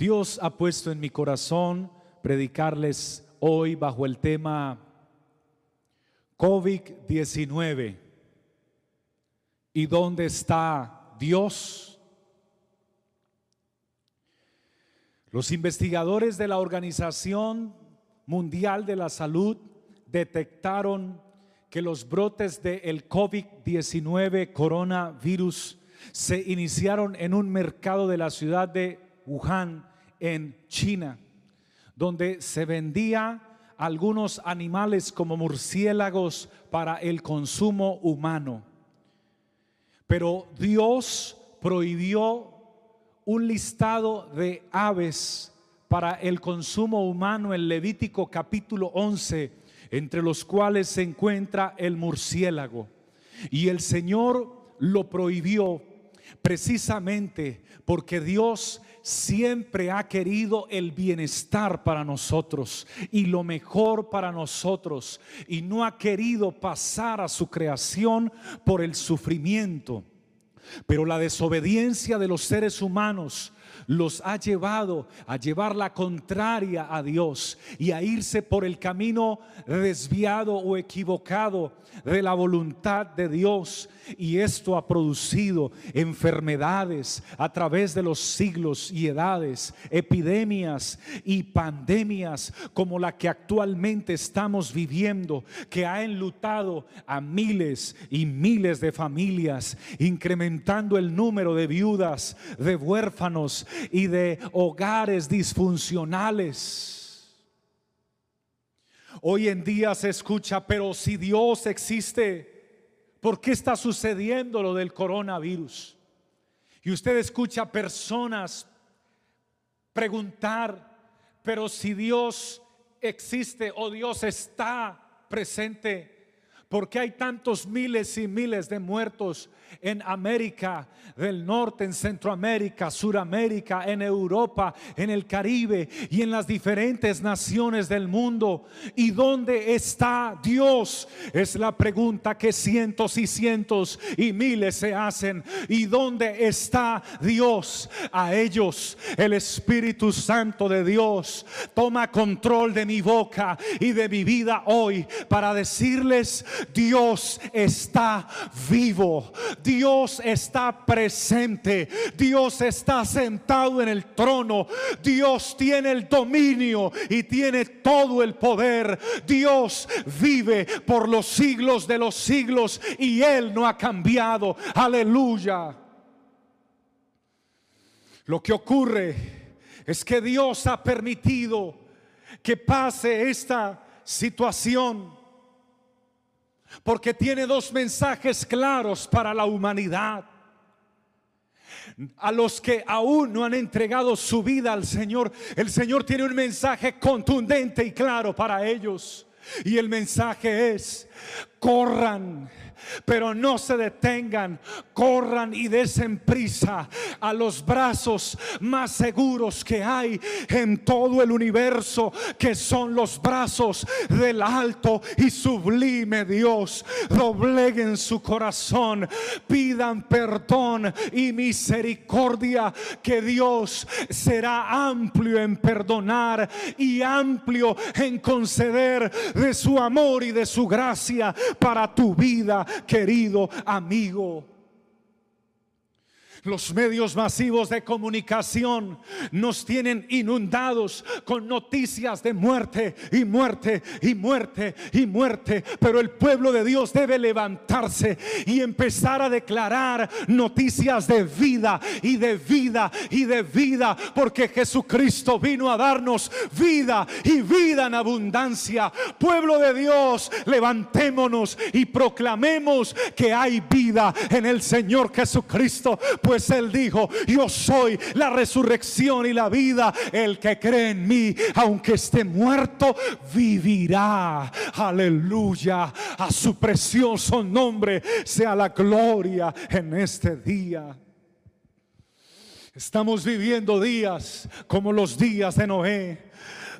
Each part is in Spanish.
Dios ha puesto en mi corazón predicarles hoy bajo el tema COVID-19. ¿Y dónde está Dios? Los investigadores de la Organización Mundial de la Salud detectaron que los brotes del COVID-19 coronavirus se iniciaron en un mercado de la ciudad de Wuhan, en China, donde se vendía algunos animales como murciélagos para el consumo humano. Pero Dios prohibió un listado de aves para el consumo humano en Levítico capítulo 11, entre los cuales se encuentra el murciélago. Y el Señor lo prohibió precisamente porque Dios siempre ha querido el bienestar para nosotros y lo mejor para nosotros y no ha querido pasar a su creación por el sufrimiento. Pero la desobediencia de los seres humanos los ha llevado a llevar la contraria a Dios y a irse por el camino desviado o equivocado de la voluntad de Dios. Y esto ha producido enfermedades a través de los siglos y edades, epidemias y pandemias como la que actualmente estamos viviendo, que ha enlutado a miles y miles de familias, incrementando el número de viudas, de huérfanos y de hogares disfuncionales. Hoy en día se escucha, pero si Dios existe, ¿por qué está sucediendo lo del coronavirus? Y usted escucha personas preguntar, pero si Dios existe o Dios está presente, ¿por qué hay tantos miles y miles de muertos en América del Norte, en Centroamérica, Suramérica, en Europa, en el Caribe y en las diferentes naciones del mundo. ¿Y dónde está Dios? Es la pregunta que cientos y cientos y miles se hacen. ¿Y dónde está Dios? A ellos el Espíritu Santo de Dios toma control de mi boca y de mi vida hoy para decirles, Dios está vivo. Dios está presente. Dios está sentado en el trono. Dios tiene el dominio y tiene todo el poder. Dios vive por los siglos de los siglos y Él no ha cambiado. Aleluya. Lo que ocurre es que Dios ha permitido que pase esta situación porque tiene dos mensajes claros para la humanidad. A los que aún no han entregado su vida al Señor, el Señor tiene un mensaje contundente y claro para ellos. Y el mensaje es, corran pero no se detengan, corran y desen prisa a los brazos más seguros que hay en todo el universo, que son los brazos del alto y sublime Dios. Dobleguen su corazón, pidan perdón y misericordia, que Dios será amplio en perdonar y amplio en conceder de su amor y de su gracia para tu vida querido amigo. Los medios masivos de comunicación nos tienen inundados con noticias de muerte y muerte y muerte y muerte. Pero el pueblo de Dios debe levantarse y empezar a declarar noticias de vida y de vida y de vida. Porque Jesucristo vino a darnos vida y vida en abundancia. Pueblo de Dios, levantémonos y proclamemos que hay vida en el Señor Jesucristo pues Él dijo, yo soy la resurrección y la vida. El que cree en mí, aunque esté muerto, vivirá. Aleluya. A su precioso nombre sea la gloria en este día. Estamos viviendo días como los días de Noé,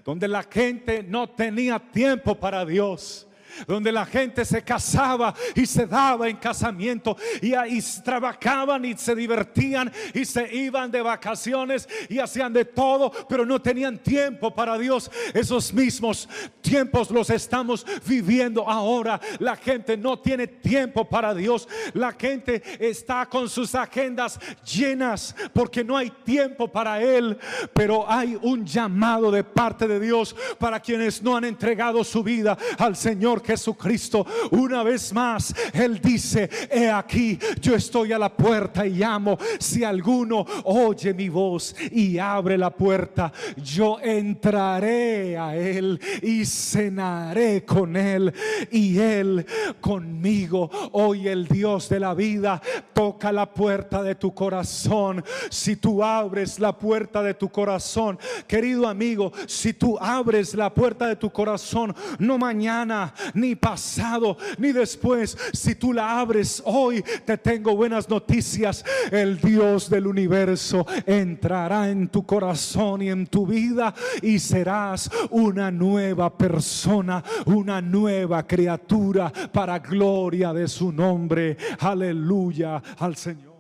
donde la gente no tenía tiempo para Dios donde la gente se casaba y se daba en casamiento y, ahí trabajaban y se divertían y se iban de vacaciones y hacían de todo, pero no tenían tiempo para Dios. Esos mismos tiempos los estamos viviendo ahora. La gente no tiene tiempo para Dios. La gente está con sus agendas llenas porque no hay tiempo para Él, pero hay un llamado de parte de Dios para quienes no han entregado su vida al Señor Jesucristo. Una vez más, Él dice, he aquí, yo estoy a la puerta y llamo. Si alguno oye mi voz y abre la puerta, yo entraré a Él y cenaré con Él y Él conmigo. Hoy el Dios de la vida toca la puerta de tu corazón. Si tú abres la puerta de tu corazón, querido amigo, si tú abres la puerta de tu corazón, no mañana, ni pasado, ni después. Si tú la abres hoy, te tengo buenas noticias. El Dios del universo entrará en tu corazón y en tu vida y serás una nueva persona, una nueva criatura para gloria de su nombre. Aleluya al Señor.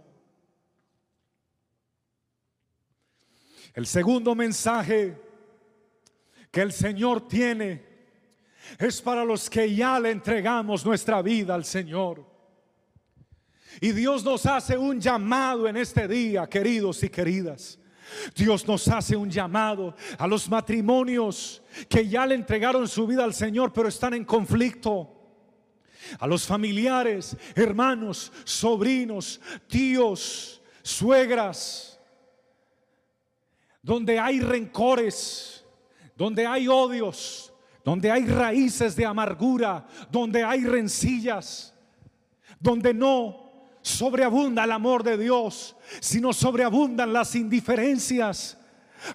El segundo mensaje que el Señor tiene es para los que ya le entregamos nuestra vida al Señor. Y Dios nos hace un llamado en este día, queridos y queridas. Dios nos hace un llamado a los matrimonios que ya le entregaron su vida al Señor, pero están en conflicto. A los familiares, hermanos, sobrinos, tíos, suegras, donde hay rencores, donde hay odios, donde hay raíces de amargura, donde hay rencillas, donde no sobreabunda el amor de Dios, sino sobreabundan las indiferencias.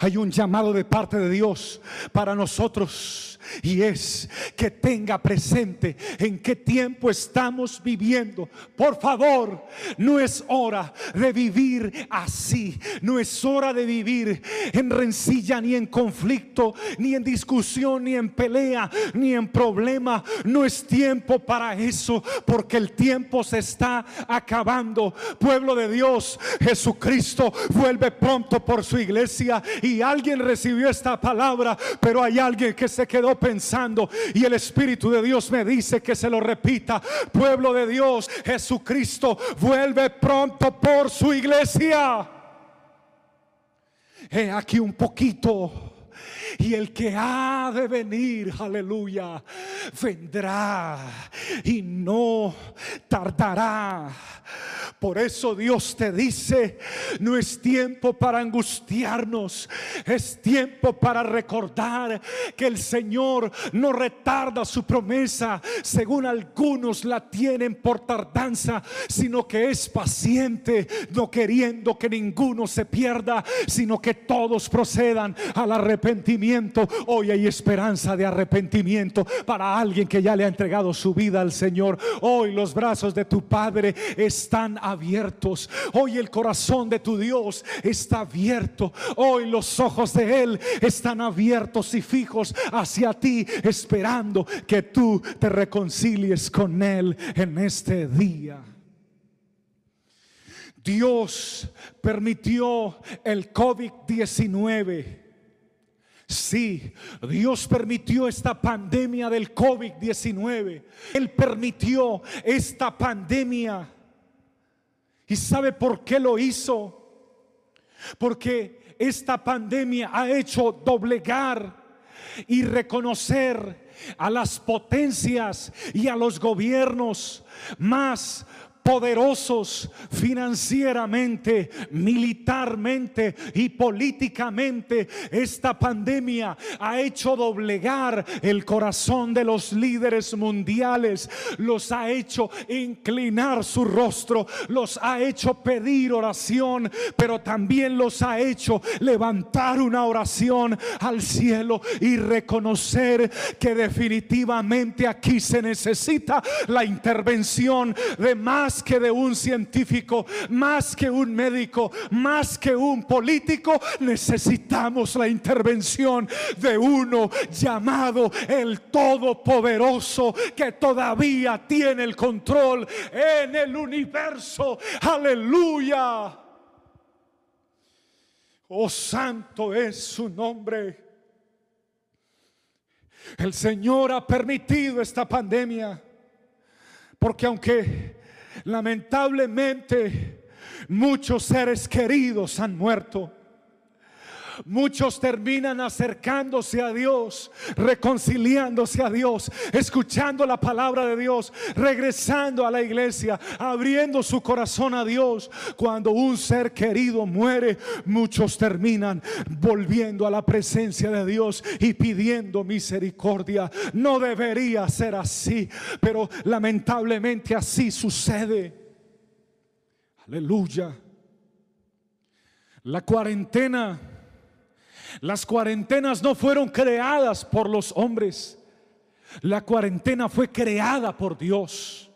Hay un llamado de parte de Dios para nosotros y es que tenga presente en qué tiempo estamos viviendo. Por favor, no es hora de vivir así. No es hora de vivir en rencilla, ni en conflicto, ni en discusión, ni en pelea, ni en problema. No es tiempo para eso, porque el tiempo se está acabando. Pueblo de Dios, Jesucristo vuelve pronto por su iglesia y alguien recibió esta palabra, pero hay alguien que se quedó pensando y el Espíritu de Dios me dice que se lo repita. Pueblo de Dios, Jesucristo vuelve pronto por su iglesia. He aquí un poquito y el que ha de venir, aleluya, vendrá y no tardará. Por eso Dios te dice, no es tiempo para angustiarnos, es tiempo para recordar que el Señor no retarda su promesa, según algunos la tienen por tardanza, sino que es paciente, no queriendo que ninguno se pierda, sino que todos procedan al arrepentimiento. Hoy hay esperanza de arrepentimiento para alguien que ya le ha entregado su vida al Señor. Hoy los brazos de tu Padre están abiertos. Hoy el corazón de tu Dios está abierto. Hoy los ojos de Él están abiertos y fijos hacia ti, esperando que tú te reconcilies con Él en este día. Dios permitió el COVID-19. Sí, Dios permitió esta pandemia del COVID-19. Él permitió esta pandemia ¿Y sabe por qué lo hizo? Porque esta pandemia ha hecho doblegar y reconocer a las potencias y a los gobiernos más poderosos financieramente, militarmente y políticamente. Esta pandemia ha hecho doblegar el corazón de los líderes mundiales, los ha hecho inclinar su rostro, los ha hecho pedir oración, pero también los ha hecho levantar una oración al cielo y reconocer que definitivamente aquí se necesita la intervención de más que de un científico, más que un médico, más que un político, necesitamos la intervención de uno llamado el Todopoderoso que todavía tiene el control en el universo. Aleluya. Oh, santo es su nombre. El Señor ha permitido esta pandemia. Porque aunque Lamentablemente, muchos seres queridos han muerto. Muchos terminan acercándose a Dios, reconciliándose a Dios, escuchando la palabra de Dios, regresando a la iglesia, abriendo su corazón a Dios. Cuando un ser querido muere, muchos terminan volviendo a la presencia de Dios y pidiendo misericordia. No debería ser así, pero lamentablemente así sucede. Aleluya. La cuarentena las cuarentenas no fueron creadas por los hombres. La cuarentena fue creada por Dios.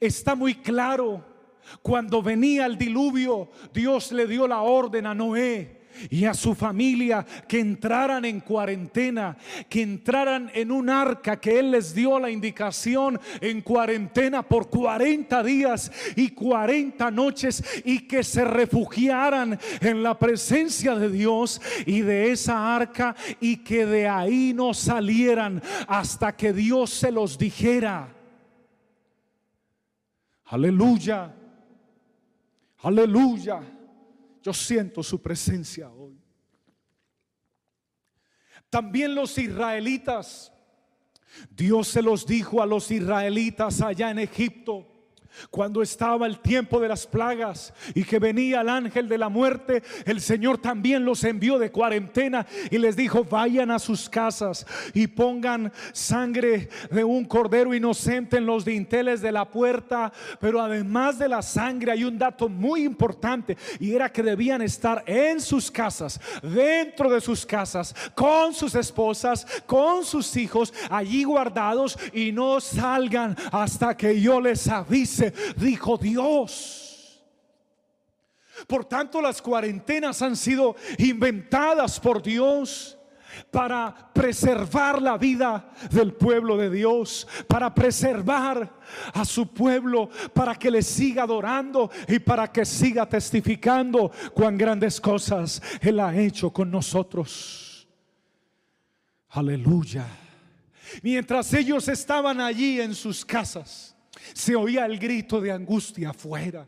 Está muy claro, cuando venía el diluvio, Dios le dio la orden a Noé y a su familia que entraran en cuarentena, que entraran en un arca que Él les dio la indicación en cuarentena por 40 días y 40 noches y que se refugiaran en la presencia de Dios y de esa arca y que de ahí no salieran hasta que Dios se los dijera. Aleluya. Aleluya. Yo siento su presencia hoy. También los israelitas, Dios se los dijo a los israelitas allá en Egipto cuando estaba el tiempo de las plagas y que venía el ángel de la muerte, el Señor también los envió de cuarentena y les dijo, vayan a sus casas y pongan sangre de un cordero inocente en los dinteles de la puerta. Pero además de la sangre hay un dato muy importante y era que debían estar en sus casas, dentro de sus casas, con sus esposas, con sus hijos, allí guardados y no salgan hasta que yo les avise dijo Dios. Por tanto, las cuarentenas han sido inventadas por Dios para preservar la vida del pueblo de Dios, para preservar a su pueblo, para que le siga adorando y para que siga testificando cuán grandes cosas Él ha hecho con nosotros. Aleluya. Mientras ellos estaban allí en sus casas, se oía el grito de angustia afuera.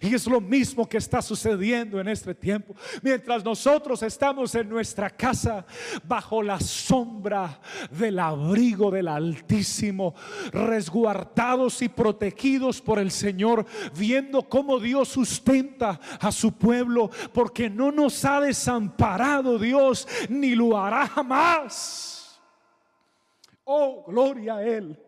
Y es lo mismo que está sucediendo en este tiempo. Mientras nosotros estamos en nuestra casa bajo la sombra del abrigo del Altísimo, resguardados y protegidos por el Señor, viendo cómo Dios sustenta a su pueblo, porque no nos ha desamparado Dios, ni lo hará jamás. Oh, gloria a Él.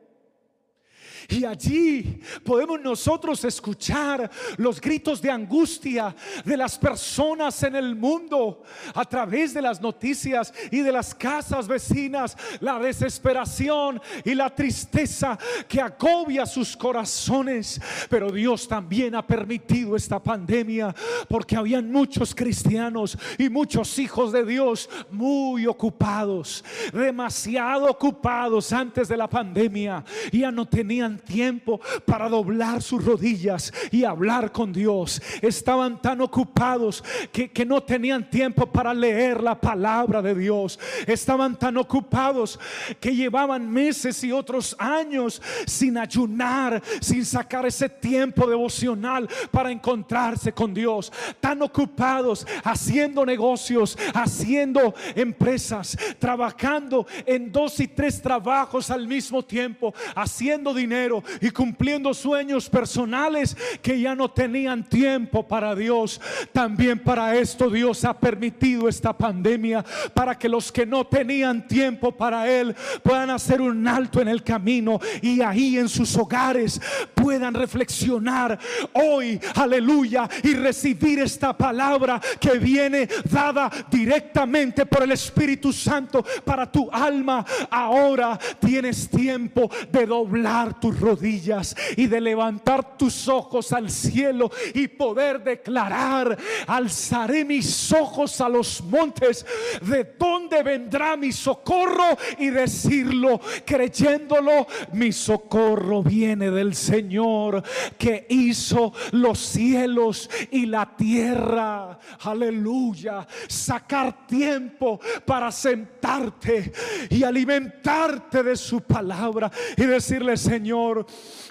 Y allí podemos nosotros escuchar los gritos de angustia de las personas en el mundo a través de las noticias y de las casas vecinas, la desesperación y la tristeza que agobia sus corazones. Pero Dios también ha permitido esta pandemia porque habían muchos cristianos y muchos hijos de Dios muy ocupados, demasiado ocupados antes de la pandemia. Ya no tenían tiempo para doblar sus rodillas y hablar con Dios. Estaban tan ocupados que, que no tenían tiempo para leer la palabra de Dios. Estaban tan ocupados que llevaban meses y otros años sin ayunar, sin sacar ese tiempo devocional para encontrarse con Dios. Tan ocupados haciendo negocios, haciendo empresas, trabajando en dos y tres trabajos al mismo tiempo, haciendo dinero y cumpliendo sueños personales que ya no tenían tiempo para Dios. También para esto Dios ha permitido esta pandemia para que los que no tenían tiempo para Él puedan hacer un alto en el camino y ahí en sus hogares puedan reflexionar hoy, aleluya, y recibir esta palabra que viene dada directamente por el Espíritu Santo para tu alma. Ahora tienes tiempo de doblar tus rodillas y de levantar tus ojos al cielo y poder declarar, alzaré mis ojos a los montes, de dónde vendrá mi socorro y decirlo creyéndolo, mi socorro viene del Señor que hizo los cielos y la tierra. Aleluya. Sacar tiempo para sentarte y alimentarte de su palabra y decirle, Señor,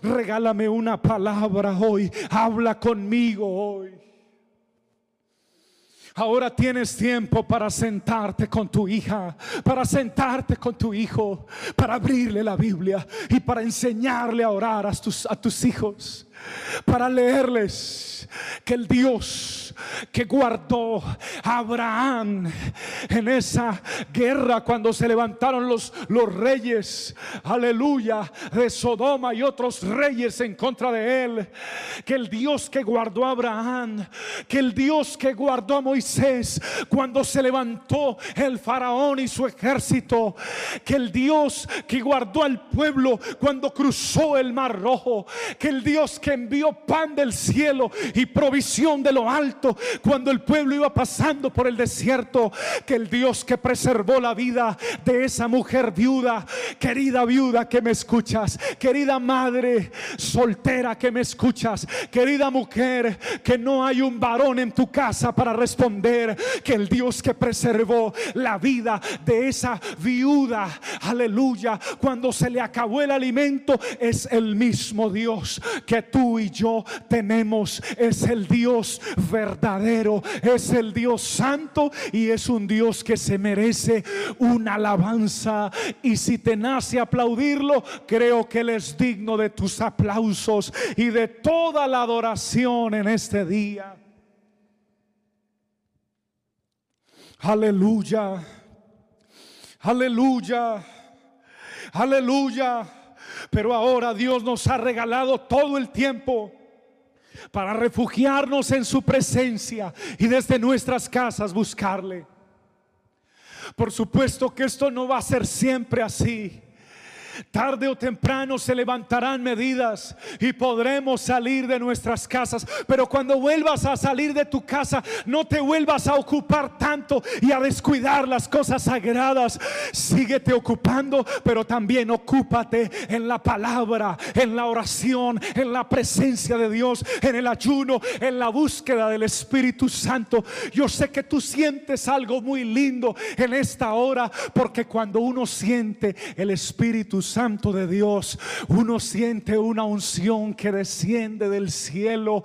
regálame una palabra hoy. Habla conmigo hoy. Ahora tienes tiempo para sentarte con tu hija, para sentarte con tu hijo, para abrirle la Biblia y para enseñarle a orar a tus, hijos, para leerles que el Dios que guardó a Abraham en esa guerra cuando se levantaron los, los reyes, aleluya, de Sodoma y otros reyes en contra de él. Que el Dios que guardó a Abraham, que el Dios que guardó a Moisés cuando se levantó el faraón y su ejército, que el Dios que guardó al pueblo cuando cruzó el mar rojo, que el Dios que envió pan del cielo y provisión de lo alto cuando el pueblo iba pasando por el desierto, que el Dios que preservó la vida de esa mujer viuda, querida viuda que me escuchas, querida madre soltera que me escuchas, querida mujer que no hay un varón en tu casa para responder, que el Dios que preservó la vida de esa viuda, aleluya, cuando se le acabó el alimento, es el mismo Dios que tú y yo tenemos, es el Dios verdadero es el Dios santo y es un Dios que se merece una alabanza. Y si te nace aplaudirlo, creo que Él es digno de tus aplausos y de toda la adoración en este día. Aleluya, aleluya, aleluya. Pero ahora Dios nos ha regalado todo el tiempo para refugiarnos en su presencia y desde nuestras casas buscarle. Por supuesto que esto no va a ser siempre así. Tarde o temprano se levantarán medidas y podremos salir de nuestras casas. Pero cuando vuelvas a salir de tu casa, no te vuelvas a ocupar tanto y a descuidar las cosas sagradas. Síguete ocupando, pero también ocúpate en la palabra, en la oración, en la presencia de Dios, en el ayuno, en la búsqueda del Espíritu Santo. Yo sé que tú sientes algo muy lindo en esta hora, porque cuando uno siente el Espíritu Santo de Dios, uno siente una unción que desciende del cielo,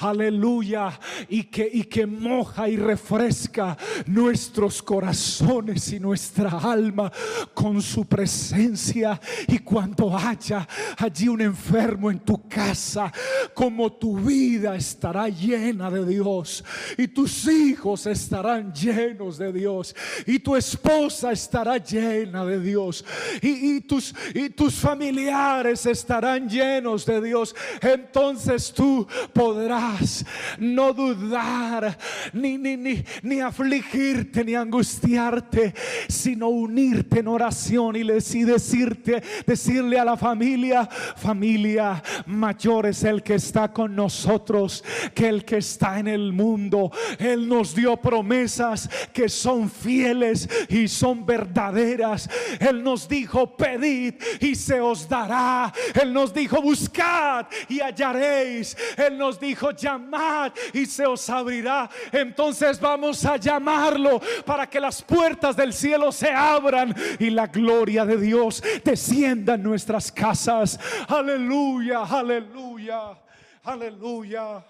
aleluya, y que, y que moja y refresca nuestros corazones y nuestra alma con su presencia. Y cuando haya allí un enfermo en tu casa, como tu vida estará llena de Dios, y tus hijos estarán llenos de Dios, y tu esposa estará llena de Dios, y, y tus y tus familiares estarán llenos de Dios. Entonces tú podrás no dudar, ni, ni, ni, ni afligirte, ni angustiarte, sino unirte en oración y decirte, decirle a la familia, familia, mayor es el que está con nosotros que el que está en el mundo. Él nos dio promesas que son fieles y son verdaderas. Él nos dijo, pedir y se os dará. Él nos dijo, buscad y hallaréis. Él nos dijo, llamad y se os abrirá. Entonces vamos a llamarlo para que las puertas del cielo se abran y la gloria de Dios descienda en nuestras casas. Aleluya, aleluya, aleluya,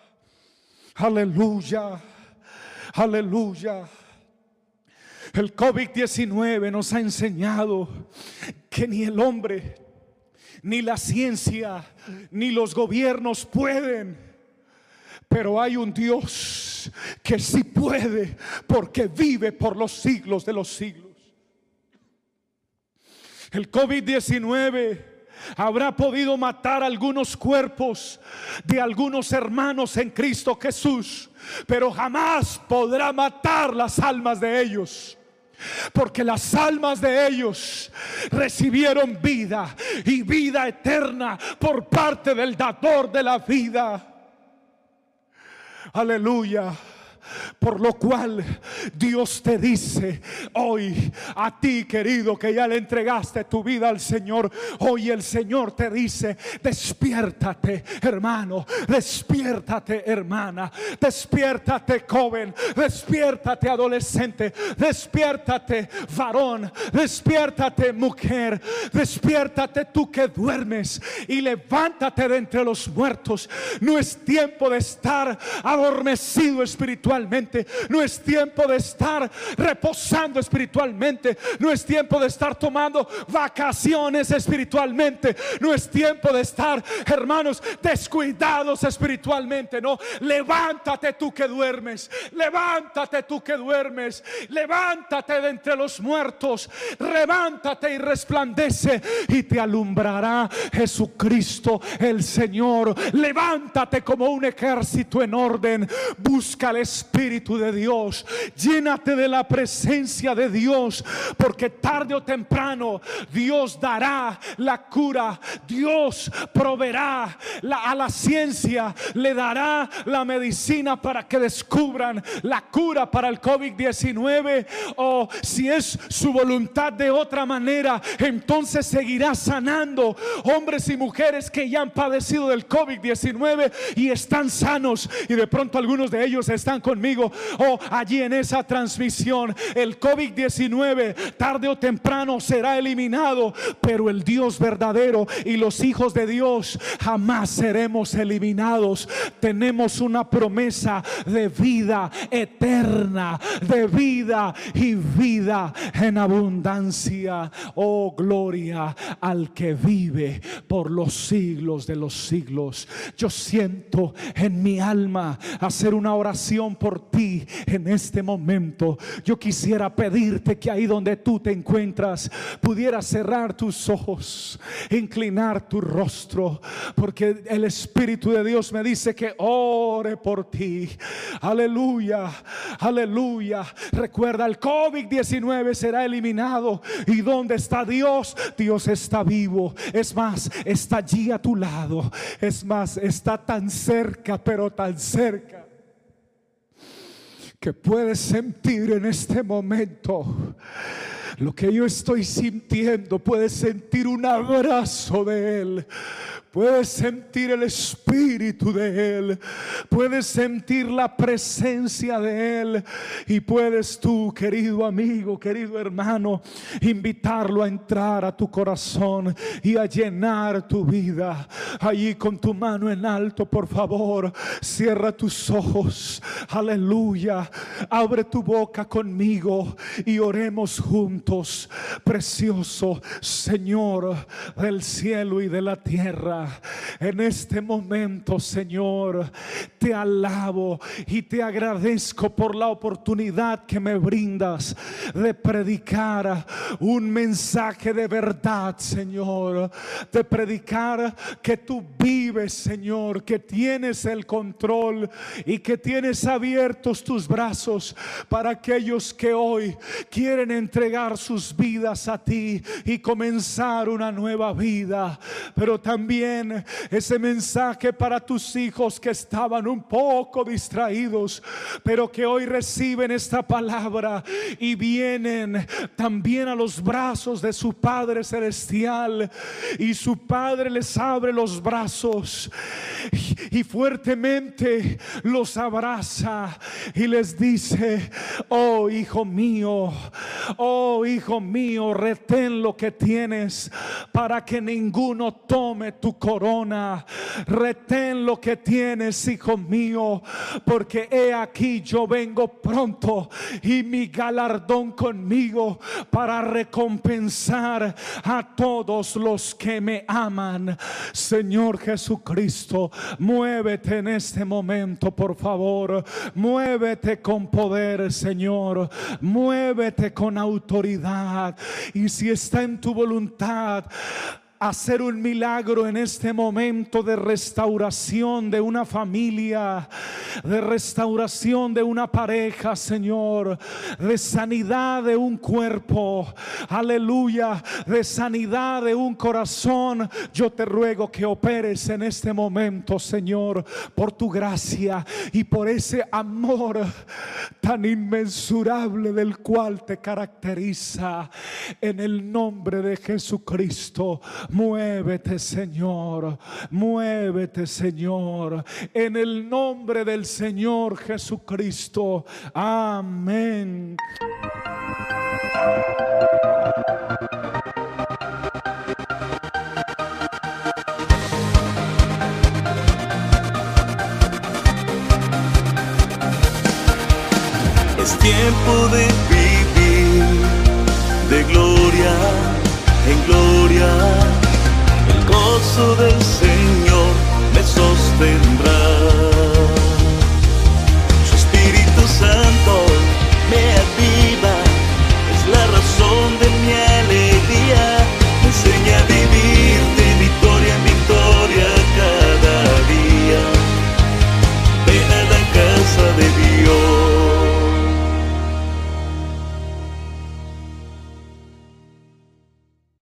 aleluya, aleluya. El COVID-19 nos ha enseñado que ni el hombre, ni la ciencia, ni los gobiernos pueden. Pero hay un Dios que sí puede porque vive por los siglos de los siglos. El COVID-19 habrá podido matar algunos cuerpos de algunos hermanos en Cristo Jesús, pero jamás podrá matar las almas de ellos. Porque las almas de ellos recibieron vida y vida eterna por parte del dador de la vida. Aleluya. Por lo cual Dios te dice hoy a ti querido que ya le entregaste tu vida al Señor. Hoy el Señor te dice, despiértate hermano, despiértate hermana, despiértate joven, despiértate adolescente, despiértate varón, despiértate mujer, despiértate tú que duermes y levántate de entre los muertos. No es tiempo de estar adormecido espiritual no es tiempo de estar reposando espiritualmente. No es tiempo de estar tomando vacaciones espiritualmente. No es tiempo de estar, hermanos, descuidados espiritualmente. No, levántate tú que duermes. Levántate tú que duermes. Levántate de entre los muertos. Levántate y resplandece y te alumbrará Jesucristo el Señor. Levántate como un ejército en orden. Busca el Espíritu de Dios. Llénate de la presencia de Dios, porque tarde o temprano Dios dará la cura. Dios proveerá a la ciencia, le dará la medicina para que descubran la cura para el COVID-19 o si es su voluntad de otra manera, entonces seguirá sanando hombres y mujeres que ya han padecido del COVID-19 y están sanos y de pronto algunos de ellos están con conmigo o allí en esa transmisión. El COVID-19 tarde o temprano será eliminado, pero el Dios verdadero y los hijos de Dios jamás seremos eliminados. Tenemos una promesa de vida eterna, de vida y vida en abundancia. Oh, gloria al que vive por los siglos de los siglos. Yo siento en mi alma hacer una oración por ti en este momento. Yo quisiera pedirte que ahí donde tú te encuentras pudieras cerrar tus ojos, inclinar tu rostro, porque el Espíritu de Dios me dice que ore por ti. Aleluya, aleluya. Recuerda, el COVID-19 será eliminado. ¿Y donde está Dios? Dios está vivo. Es más, está allí a tu lado. Es más, está tan cerca, pero tan cerca que puedes sentir en este momento. Lo que yo estoy sintiendo, puedes sentir un abrazo de Él. Puedes sentir el espíritu de Él. Puedes sentir la presencia de Él. Y puedes tú, querido amigo, querido hermano, invitarlo a entrar a tu corazón y a llenar tu vida. Allí con tu mano en alto, por favor, cierra tus ojos. Aleluya. Abre tu boca conmigo y oremos juntos. Precioso Señor del cielo y de la tierra. En este momento, Señor, te alabo y te agradezco por la oportunidad que me brindas de predicar un mensaje de verdad, Señor. De predicar que tú vives, Señor, que tienes el control y que tienes abiertos tus brazos para aquellos que hoy quieren entregar sus vidas a ti y comenzar una nueva vida. Pero también ese mensaje para tus hijos que estaban un poco distraídos, pero que hoy reciben esta palabra y vienen también a los brazos de su Padre Celestial. Y su Padre les abre los brazos y fuertemente los abraza y les dice, oh hijo mío, oh hijo mío, retén lo que tienes para que ninguno tome tu corona. Retén lo que tienes, hijo mío, porque he aquí yo vengo pronto y mi galardón conmigo para recompensar a todos los que me aman. Señor Jesucristo, muévete en este momento, por favor. Muévete con poder, Señor. Muévete con autoridad. Y si está en tu voluntad, hacer un milagro en este momento de restauración de una familia, de restauración de una pareja, Señor, de sanidad de un cuerpo, aleluya, de sanidad de un corazón. Yo te ruego que operes en este momento, Señor, por tu gracia y por ese amor tan inmensurable del cual te caracteriza en el nombre de Jesucristo. Muévete, Señor. Muévete, Señor. En el nombre del Señor Jesucristo. Amén. Es tiempo de vivir de gloria en gloria, gozo del Señor